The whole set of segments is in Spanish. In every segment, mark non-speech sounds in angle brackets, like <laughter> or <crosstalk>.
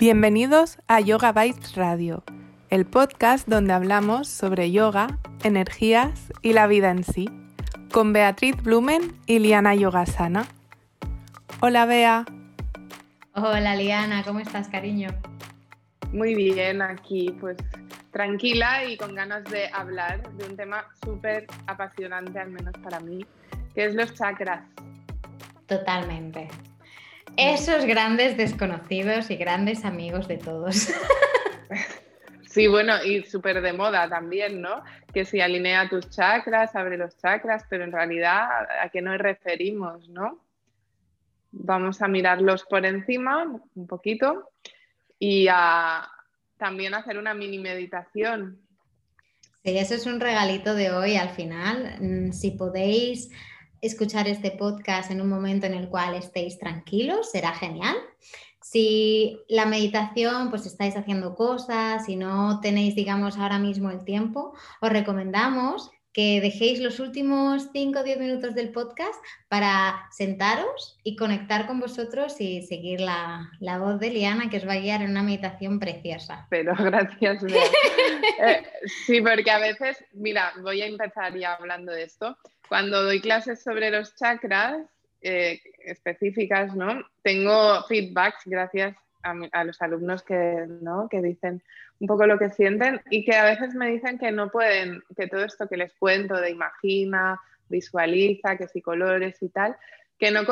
Bienvenidos a Yoga Bites Radio, el podcast donde hablamos sobre yoga, energías y la vida en sí, con Beatriz Blumen y Liana Yogasana. Hola Bea. Hola Liana, ¿cómo estás, cariño? Muy bien, aquí pues tranquila y con ganas de hablar de un tema súper apasionante, al menos para mí, que es los chakras. Totalmente. Esos grandes desconocidos y grandes amigos de todos. <laughs> Sí, bueno, y súper de moda también, ¿no? Que si alinea tus chakras, abre los chakras, pero en realidad, ¿a qué nos referimos, no? Vamos a mirarlos por encima un poquito y a también hacer una mini meditación. Sí, eso es un regalito de hoy al final. Mm, si podéis escuchar este podcast en un momento en el cual estéis tranquilos, será genial. Si la meditación, pues estáis haciendo cosas, si no tenéis, digamos, ahora mismo el tiempo, os recomendamos que dejéis los últimos 5 o 10 minutos del podcast para sentaros y conectar con vosotros y seguir la, voz de Liana que os va a guiar en una meditación preciosa. Pero <laughs> gracias. <laughs> eh, sí, porque a veces, mira, voy a empezar ya hablando de esto. Cuando doy clases sobre los chakras eh, específicas, ¿no? Tengo feedbacks gracias a, los alumnos que, ¿no? que dicen un poco lo que sienten y que a veces me dicen que no pueden, que todo esto que les cuento de imagina, visualiza, que si colores y tal, que no,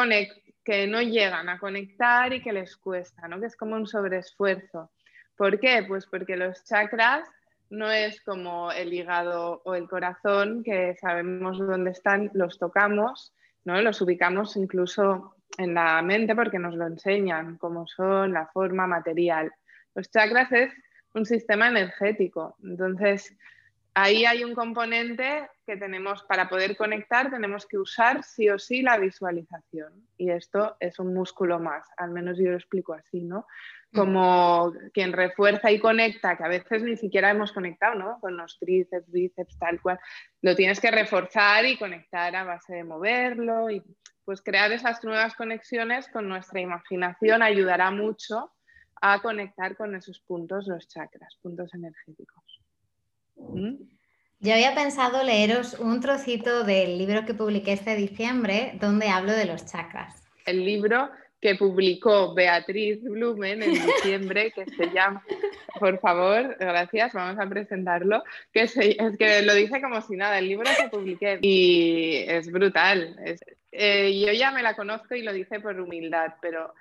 que no llegan a conectar y que les cuesta, ¿no? que es como un sobreesfuerzo. ¿Por qué? Pues porque los chakras no es como el hígado o el corazón, que sabemos dónde están, los tocamos, ¿no? los ubicamos incluso en la mente porque nos lo enseñan, cómo son, la forma material. Los chakras es un sistema energético. Entonces, ahí hay un componente que tenemos para poder conectar, tenemos que usar sí o sí la visualización. Y esto es un músculo más, al menos yo lo explico así, ¿no? Como quien refuerza y conecta, que a veces ni siquiera hemos conectado, ¿no? Con los tríceps, bíceps, tal cual. Lo tienes que reforzar y conectar a base de moverlo y pues crear esas nuevas conexiones con nuestra imaginación ayudará mucho a conectar con esos puntos, los chakras, puntos energéticos. Yo había pensado leeros un trocito del libro que publiqué este diciembre donde hablo de los chakras. El libro que publicó Beatriz Blumen en diciembre, que se llama, por favor, gracias, vamos a presentarlo, que es que lo dice como si nada, el libro que publiqué y es brutal. Eh, yo ya me la conozco y lo dice por humildad, pero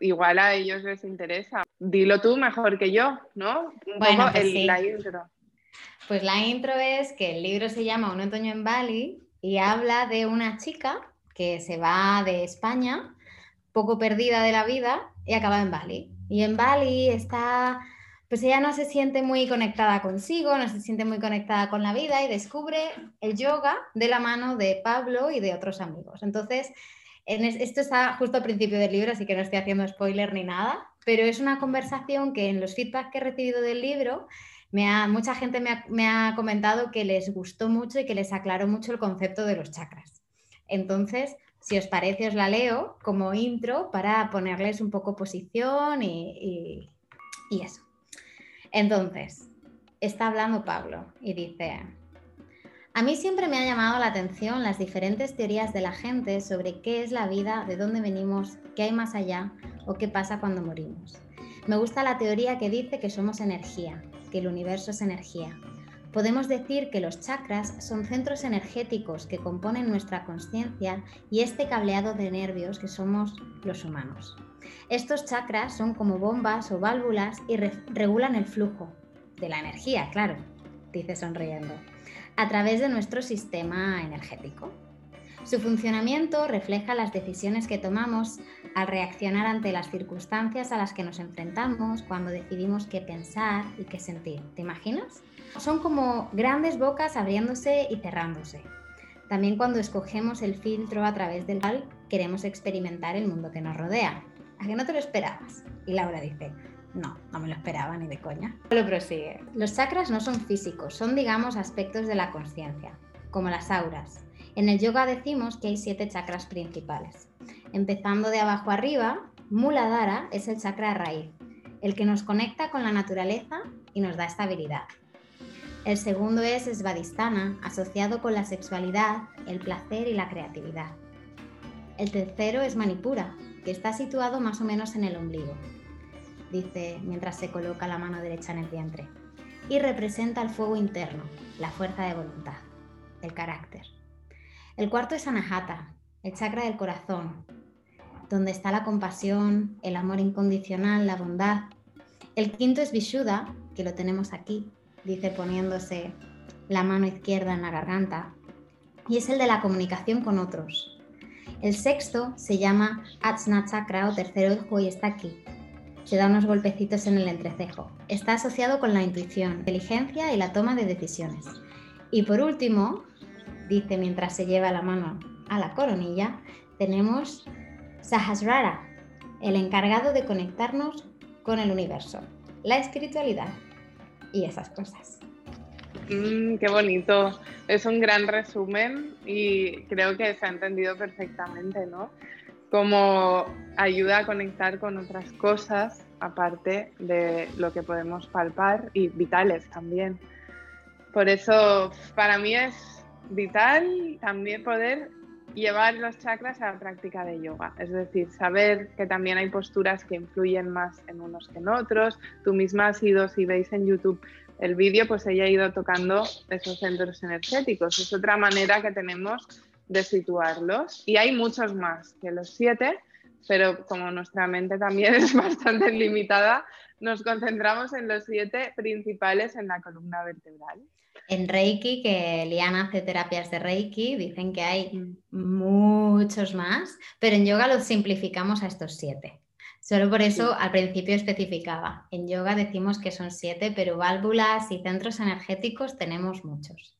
igual a ellos les interesa. Dilo tú mejor que yo, ¿no? Un bueno, poco pues la intro. Pues la intro es que el libro se llama Un otoño en Bali y habla de una chica que se va de España, poco perdida de la vida, y acaba en Bali. Y en Bali está, pues ella no se siente muy conectada consigo, no se siente muy conectada con la vida y descubre el yoga de la mano de Pablo y de otros amigos. Entonces, esto está justo al principio del libro, así que no estoy haciendo spoiler ni nada, pero es una conversación que en los feedbacks que he recibido del libro, me ha, mucha gente me ha, comentado que les gustó mucho y que les aclaró mucho el concepto de los chakras. Entonces, si os parece, os la leo como intro para ponerles un poco posición y, y eso. Entonces, está hablando Pablo y dice, a mí siempre me ha llamado la atención las diferentes teorías de la gente sobre qué es la vida, de dónde venimos, qué hay más allá o qué pasa cuando morimos. Me gusta la teoría que dice que somos energía, que el universo es energía. Podemos decir que los chakras son centros energéticos que componen nuestra conciencia y este cableado de nervios que somos los humanos. Estos chakras son como bombas o válvulas y regulan el flujo de la energía, claro, dice sonriendo a través de nuestro sistema energético. Su funcionamiento refleja las decisiones que tomamos al reaccionar ante las circunstancias a las que nos enfrentamos cuando decidimos qué pensar y qué sentir. ¿Te imaginas? Son como grandes bocas abriéndose y cerrándose. También cuando escogemos el filtro a través del cual queremos experimentar el mundo que nos rodea. ¿A que no te lo esperabas? Y Laura dice, no, no me lo esperaba ni de coña. Lo prosigue. Los chakras no son físicos, son digamos aspectos de la conciencia, como las auras. En el yoga decimos que hay siete chakras principales. Empezando de abajo arriba, Muladhara es el chakra raíz, el que nos conecta con la naturaleza y nos da estabilidad. El segundo es Svadhisthana, asociado con la sexualidad, el placer y la creatividad. El tercero es Manipura, que está situado más o menos en el ombligo, dice mientras se coloca la mano derecha en el vientre, y representa el fuego interno, la fuerza de voluntad, el carácter. El cuarto es Anahata, el chakra del corazón, donde está la compasión, el amor incondicional, la bondad. El quinto es Vishuddha, que lo tenemos aquí, dice poniéndose la mano izquierda en la garganta, y es el de la comunicación con otros. El sexto se llama Ajna Chakra o tercer ojo y está aquí. Se da unos golpecitos en el entrecejo. Está asociado con la intuición, inteligencia y la toma de decisiones. Y por último, dice mientras se lleva la mano a la coronilla, tenemos Sahasrara, el encargado de conectarnos con el universo, la espiritualidad y esas cosas. Mm, qué bonito. Es un gran resumen y creo que se ha entendido perfectamente, ¿no? Como ayuda a conectar con otras cosas aparte de lo que podemos palpar y vitales también. Por eso para mí es vital también poder llevar los chakras a la práctica de yoga, es decir, saber que también hay posturas que influyen más en unos que en otros. Tú misma has ido, si veis en YouTube el vídeo, pues ella ha ido tocando esos centros energéticos. Es otra manera que tenemos de situarlos. Y hay muchos más que los siete, pero como nuestra mente también <laughs> es bastante limitada, nos concentramos en los siete principales en la columna vertebral. En Reiki, que Liana hace terapias de Reiki, dicen que hay mm. muchos más, pero en yoga los simplificamos a estos siete. Solo por eso al principio especificaba. En yoga decimos que son siete, pero válvulas y centros energéticos tenemos muchos.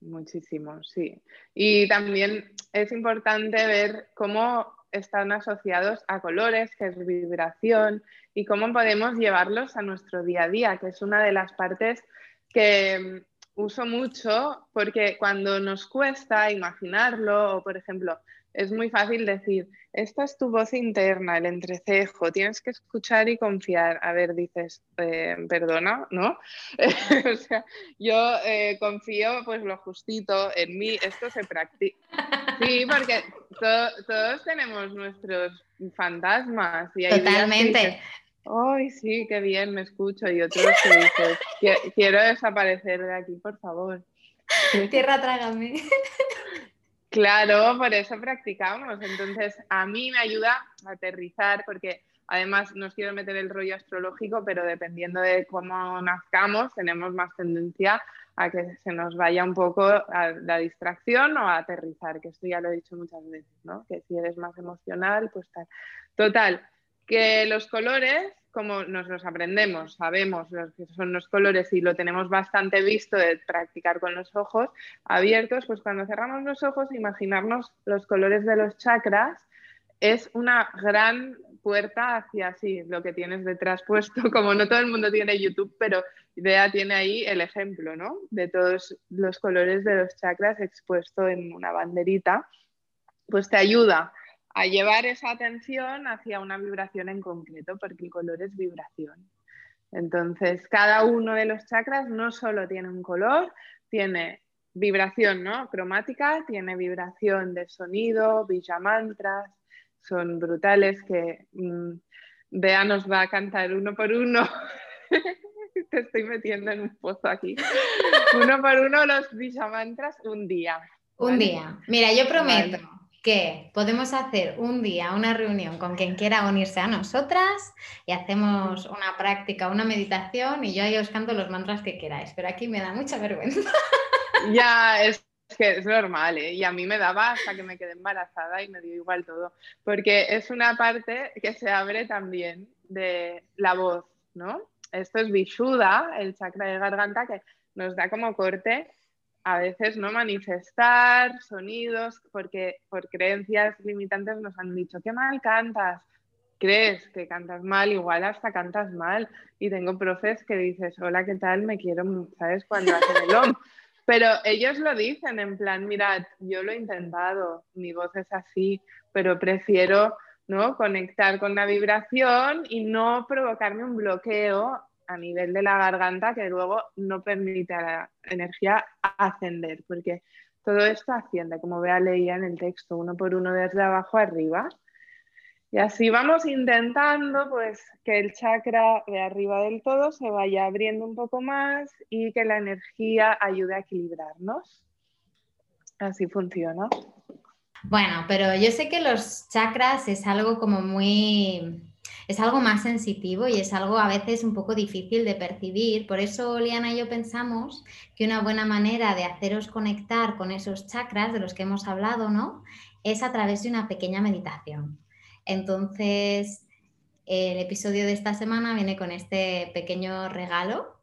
Muchísimos, sí. Y también es importante ver cómo están asociados a colores, que es vibración, y cómo podemos llevarlos a nuestro día a día, que es una de las partes que uso mucho porque cuando nos cuesta imaginarlo o, por ejemplo, es muy fácil decir, esta es tu voz interna, el entrecejo, tienes que escuchar y confiar. A ver, dices, eh, perdona, ¿no? <laughs> o sea, yo eh, confío pues lo justito en mí, esto se practica. Sí, porque todos tenemos nuestros fantasmas. Y Totalmente. Ay, sí, qué bien, me escucho. Y otros que dicen, quiero desaparecer de aquí, por favor. <laughs> Tierra, trágame. <laughs> Claro, por eso practicamos. Entonces, a mí me ayuda a aterrizar, porque además no quiero meter el rollo astrológico, pero dependiendo de cómo nazcamos, tenemos más tendencia a que se nos vaya un poco a la distracción o a aterrizar, que esto ya lo he dicho muchas veces, ¿no? Que si eres más emocional, pues tal. Total, que los colores, como nos los aprendemos, sabemos los que son los colores y lo tenemos bastante visto de practicar con los ojos abiertos, pues cuando cerramos los ojos, imaginarnos los colores de los chakras es una gran puerta hacia así, lo que tienes detrás <laughs> puesto, como no todo el mundo tiene YouTube, pero Idea tiene ahí el ejemplo, ¿no? De todos los colores de los chakras expuesto en una banderita, pues te ayuda a llevar esa atención hacia una vibración en concreto, porque el color es vibración. Entonces, cada uno de los chakras no solo tiene un color, tiene vibración ¿no? cromática, tiene vibración de sonido, mantras, son brutales que mm, Bea nos va a cantar uno por uno. <laughs> Te estoy metiendo en un pozo aquí. Uno por uno los mantras un día. Un día. Mira, yo prometo que podemos hacer un día una reunión con quien quiera unirse a nosotras y hacemos una práctica, una meditación y yo ahí os canto los mantras que queráis, pero aquí me da mucha vergüenza. <laughs> Ya, es que es normal, ¿eh? y a mí me daba hasta que me quedé embarazada y me dio igual todo, porque es una parte que se abre también de la voz, ¿no? Esto es Vishuddha, el chakra de garganta, que nos da como corte a veces no manifestar sonidos porque por creencias limitantes nos han dicho qué mal cantas crees que cantas mal igual hasta cantas mal y tengo profes que dices hola qué tal me quiero sabes cuando hacen el om pero ellos lo dicen en plan mirad yo lo he intentado mi voz es así pero prefiero ¿no? Conectar con la vibración y no provocarme un bloqueo a nivel de la garganta que luego no permite a la energía ascender, porque todo esto asciende, como vea leía en el texto, uno por uno desde abajo arriba. Y así vamos intentando pues que el chakra de arriba del todo se vaya abriendo un poco más y que la energía ayude a equilibrarnos. Así funciona. Bueno, pero yo sé que los chakras es algo como muy es algo más sensitivo y es algo a veces un poco difícil de percibir. Por eso Liana y yo pensamos que una buena manera de haceros conectar con esos chakras de los que hemos hablado, ¿no? Es a través de una pequeña meditación. Entonces, el episodio de esta semana viene con este pequeño regalo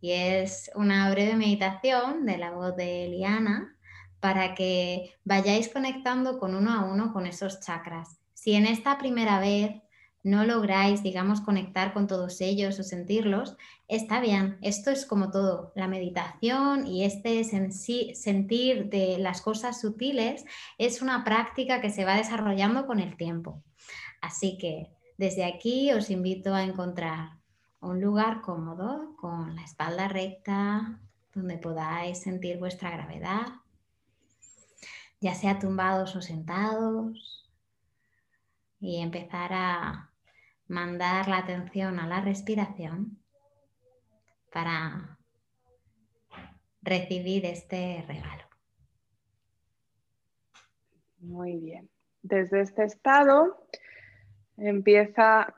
y es una breve meditación de la voz de Liana para que vayáis conectando con uno a uno con esos chakras. Si en esta primera vez no lográis, digamos, conectar con todos ellos o sentirlos, está bien. Esto es como todo, la meditación y este sentir de las cosas sutiles es una práctica que se va desarrollando con el tiempo. Así que desde aquí os invito a encontrar un lugar cómodo, con la espalda recta, donde podáis sentir vuestra gravedad, ya sea tumbados o sentados, y empezar a mandar la atención a la respiración para recibir este regalo. Muy bien. Desde este estado empieza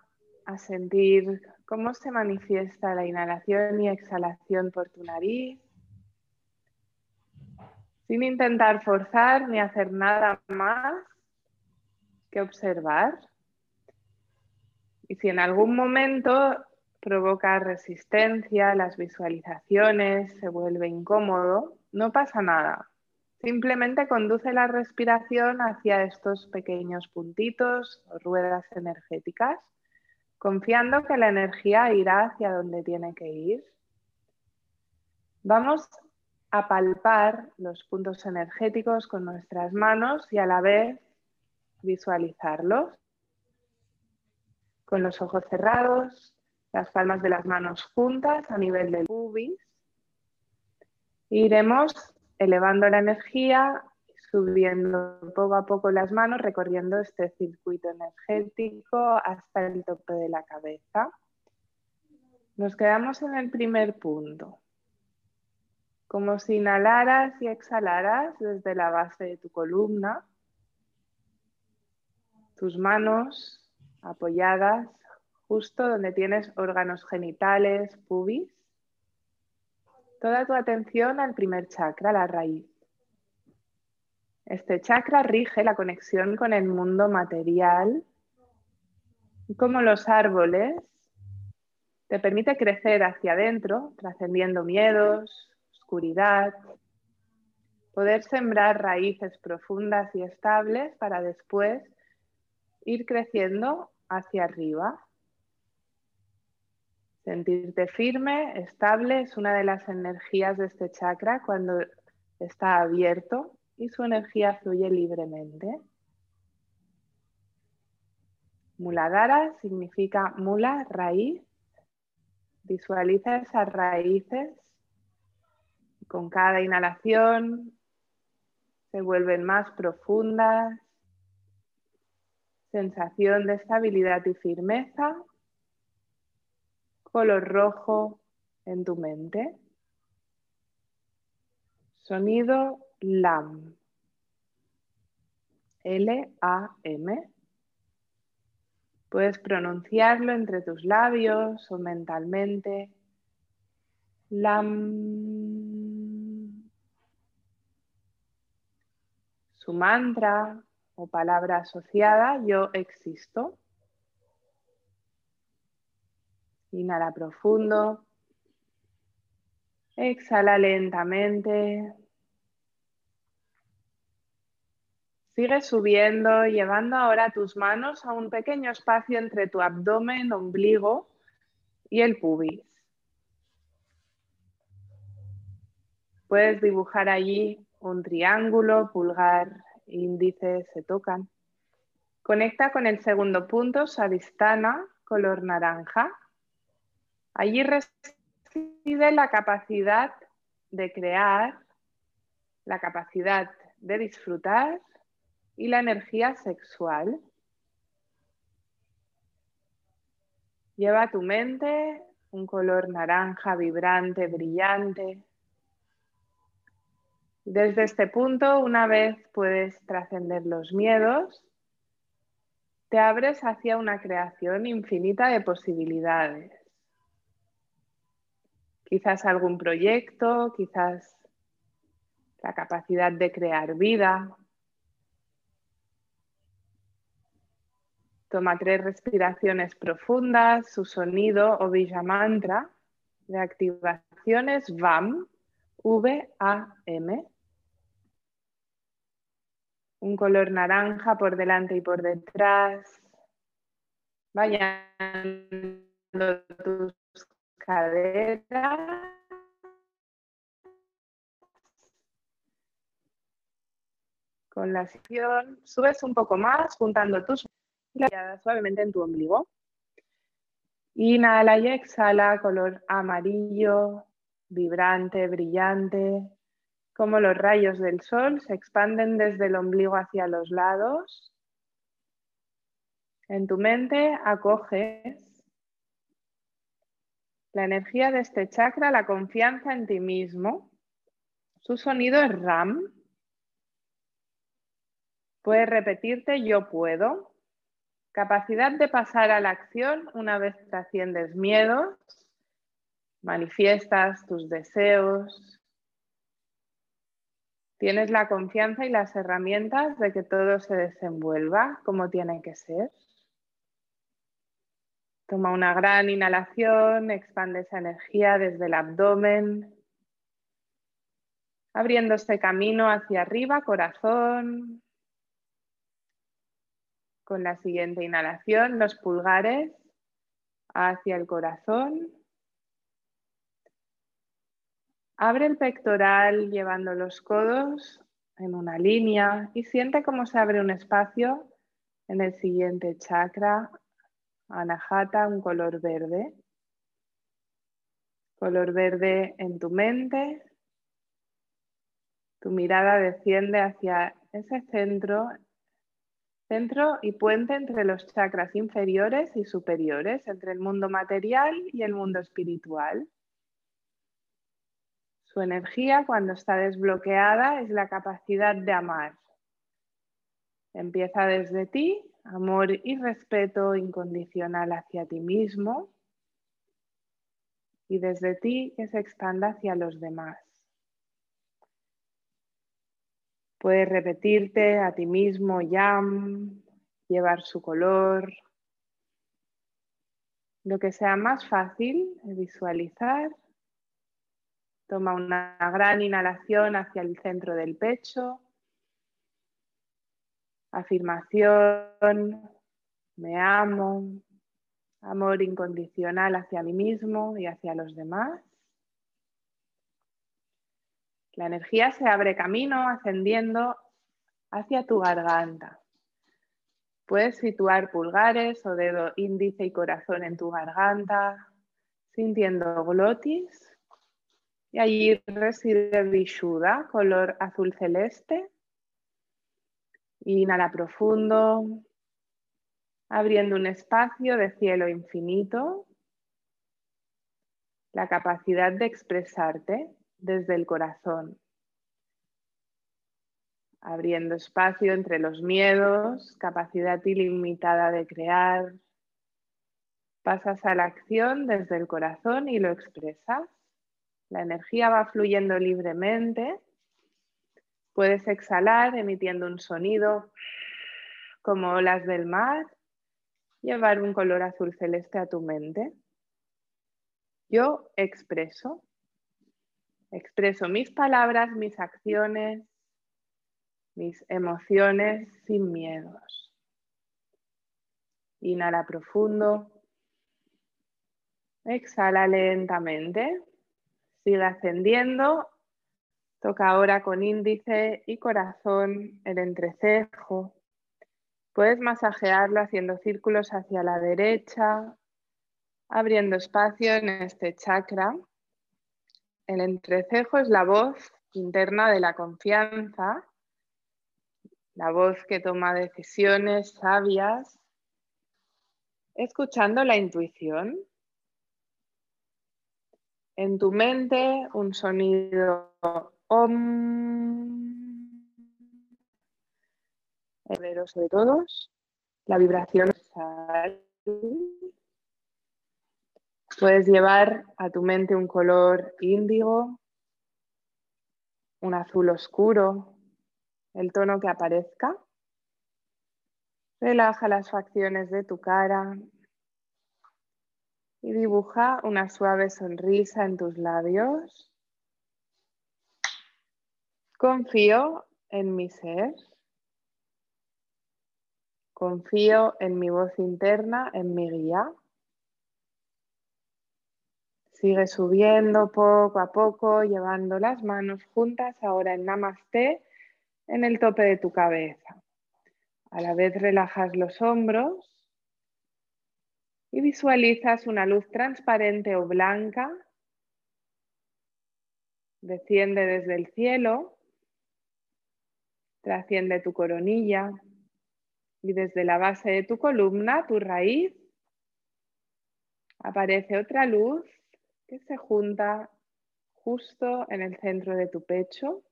a sentir cómo se manifiesta la inhalación y exhalación por tu nariz, sin intentar forzar ni hacer nada más que observar. Y si en algún momento provoca resistencia, las visualizaciones, se vuelve incómodo, no pasa nada. Simplemente conduce la respiración hacia estos pequeños puntitos o ruedas energéticas, confiando que la energía irá hacia donde tiene que ir. Vamos a palpar los puntos energéticos con nuestras manos y a la vez visualizarlos con los ojos cerrados, las palmas de las manos juntas a nivel del pubis. Iremos elevando la energía, subiendo poco a poco las manos, recorriendo este circuito energético hasta el tope de la cabeza. Nos quedamos en el primer punto, como si inhalaras y exhalaras desde la base de tu columna. Tus manos apoyadas justo donde tienes órganos genitales, pubis. Toda tu atención al primer chakra, la raíz. Este chakra rige la conexión con el mundo material como los árboles te permite crecer hacia adentro, trascendiendo miedos, oscuridad, poder sembrar raíces profundas y estables para después ir creciendo hacia arriba. Sentirte firme, estable, es una de las energías de este chakra cuando está abierto y su energía fluye libremente. Muladhara significa mula, raíz. Visualiza esas raíces. Con cada inhalación se vuelven más profundas sensación de estabilidad y firmeza, color rojo en tu mente, sonido LAM, L-A-M. Puedes pronunciarlo entre tus labios o mentalmente. LAM. Su mantra palabra asociada, yo existo. Inhala profundo. Exhala lentamente. Sigue subiendo, llevando ahora tus manos a un pequeño espacio entre tu abdomen, ombligo y el pubis. Puedes dibujar allí un triángulo, pulgar índices se tocan. Conecta con el segundo punto, Sadistana, color naranja. Allí reside la capacidad de crear, la capacidad de disfrutar y la energía sexual. Lleva a tu mente un color naranja vibrante, brillante. Desde este punto, una vez puedes trascender los miedos, te abres hacia una creación infinita de posibilidades. Quizás algún proyecto, quizás la capacidad de crear vida, Toma tres respiraciones profundas, su sonido o Villa Mantra de activaciones VAM, V-A-M. Un color naranja por delante y por detrás. Vayan tus caderas. Con la acción subes un poco más juntando tus suavemente en tu ombligo. Inhala y exhala, color amarillo, vibrante, brillante, como los rayos del sol se expanden desde el ombligo hacia los lados. En tu mente acoges la energía de este chakra, la confianza en ti mismo. Su sonido es RAM. Puedes repetirte yo puedo. Capacidad de pasar a la acción una vez trasciendes miedos, manifiestas tus deseos, tienes la confianza y las herramientas de que todo se desenvuelva como tiene que ser. Toma una gran inhalación, expande esa energía desde el abdomen, abriendo este camino hacia arriba, corazón, con la siguiente inhalación, los pulgares hacia el corazón. Abre el pectoral llevando los codos en una línea y siente cómo se abre un espacio en el siguiente chakra, anahata, un color verde. Color verde en tu mente. Tu mirada desciende hacia ese centro centro y puente entre los chakras inferiores y superiores, entre el mundo material y el mundo espiritual. Su energía cuando está desbloqueada es la capacidad de amar. Empieza desde ti, amor y respeto incondicional hacia ti mismo y desde ti que se expanda hacia los demás. Puedes repetirte a ti mismo yam, llevar su color, lo que sea más fácil visualizar. Toma una gran inhalación hacia el centro del pecho. Afirmación, me amo, amor incondicional hacia mí mismo y hacia los demás. La energía se abre camino ascendiendo hacia tu garganta. Puedes situar pulgares o dedo índice y corazón en tu garganta, sintiendo glotis. Y allí reside Vishuddha, color azul celeste. Inhala profundo, abriendo un espacio de cielo infinito. La capacidad de expresarte desde el corazón, abriendo espacio entre los miedos, capacidad ilimitada de crear. Pasas a la acción desde el corazón y lo expresas. La energía va fluyendo libremente. Puedes exhalar emitiendo un sonido como olas del mar, llevar un color azul celeste a tu mente. Yo expreso. Expreso mis palabras, mis acciones, mis emociones sin miedos. Inhala profundo. Exhala lentamente. Sigue ascendiendo. Toca ahora con índice y corazón el entrecejo. Puedes masajearlo haciendo círculos hacia la derecha, abriendo espacio en este chakra. El entrecejo es la voz interna de la confianza, la voz que toma decisiones sabias, escuchando la intuición. En tu mente un sonido om poderoso de todos, la vibración Puedes llevar a tu mente un color índigo, un azul oscuro, el tono que aparezca. Relaja las facciones de tu cara y dibuja una suave sonrisa en tus labios. Confío en mi ser. Confío en mi voz interna, en mi guía. Sigue subiendo poco a poco, llevando las manos juntas ahora en Namaste en el tope de tu cabeza. A la vez relajas los hombros y visualizas una luz transparente o blanca. Desciende desde el cielo, trasciende tu coronilla, y desde la base de tu columna, tu raíz, aparece otra luz que se junta justo en el centro de tu pecho.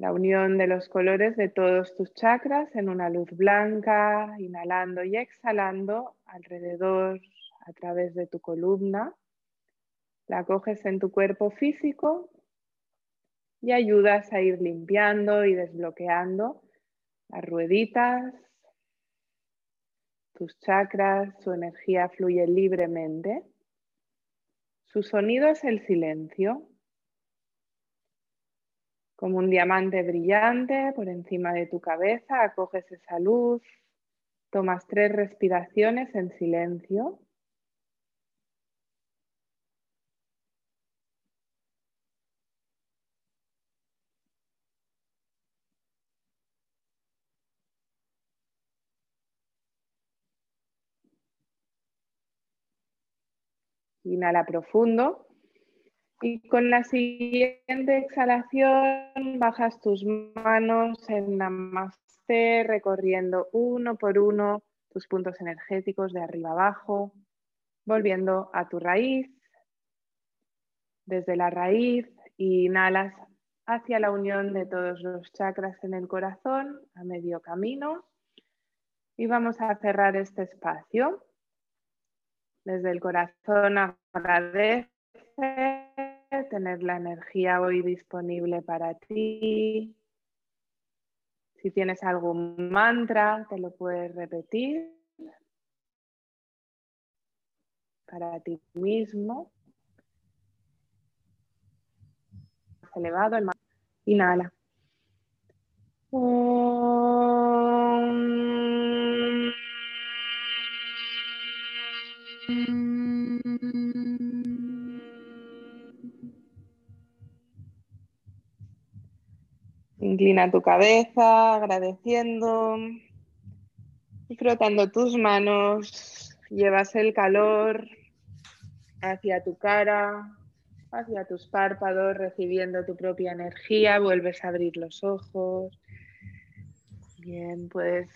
La unión de los colores de todos tus chakras en una luz blanca, inhalando y exhalando alrededor a través de tu columna. La coges en tu cuerpo físico y ayudas a ir limpiando y desbloqueando las rueditas, tus chakras, su energía fluye libremente. Su sonido es el silencio, como un diamante brillante por encima de tu cabeza, acoges esa luz, tomas tres respiraciones en silencio. Inhala profundo. Y con la siguiente exhalación bajas tus manos en Namaste, recorriendo uno por uno tus puntos energéticos de arriba abajo, volviendo a tu raíz. Desde la raíz inhalas hacia la unión de todos los chakras en el corazón a medio camino. Y vamos a cerrar este espacio. Desde el corazón tener la energía hoy disponible para ti. Si tienes algún mantra, te lo puedes repetir para ti mismo. Elevado el Inhala. Inclina tu cabeza agradeciendo y frotando tus manos. Llevas el calor hacia tu cara, hacia tus párpados, recibiendo tu propia energía. Vuelves a abrir los ojos. Bien, puedes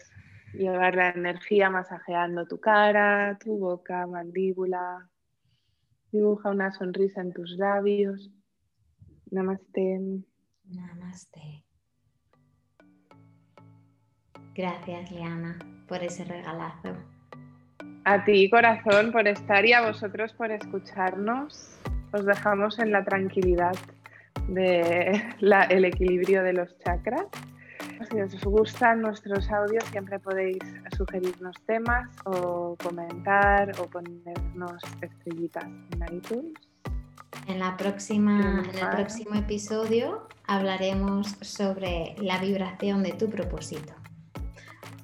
llevar la energía masajeando tu cara, tu boca, mandíbula. Dibuja una sonrisa en tus labios. Namaste. Namaste. Gracias, Liana, por ese regalazo. A ti, corazón, por estar y a vosotros por escucharnos. Os dejamos en la tranquilidad del equilibrio de los chakras. Si os gustan nuestros audios, siempre podéis sugerirnos temas o comentar o ponernos estrellitas en iTunes. En, la próxima, en el próximo episodio hablaremos sobre la vibración de tu propósito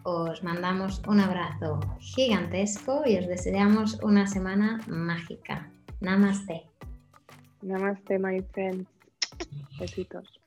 os mandamos un abrazo gigantesco y os deseamos una semana mágica. Namaste. Namaste, my friends. Besitos.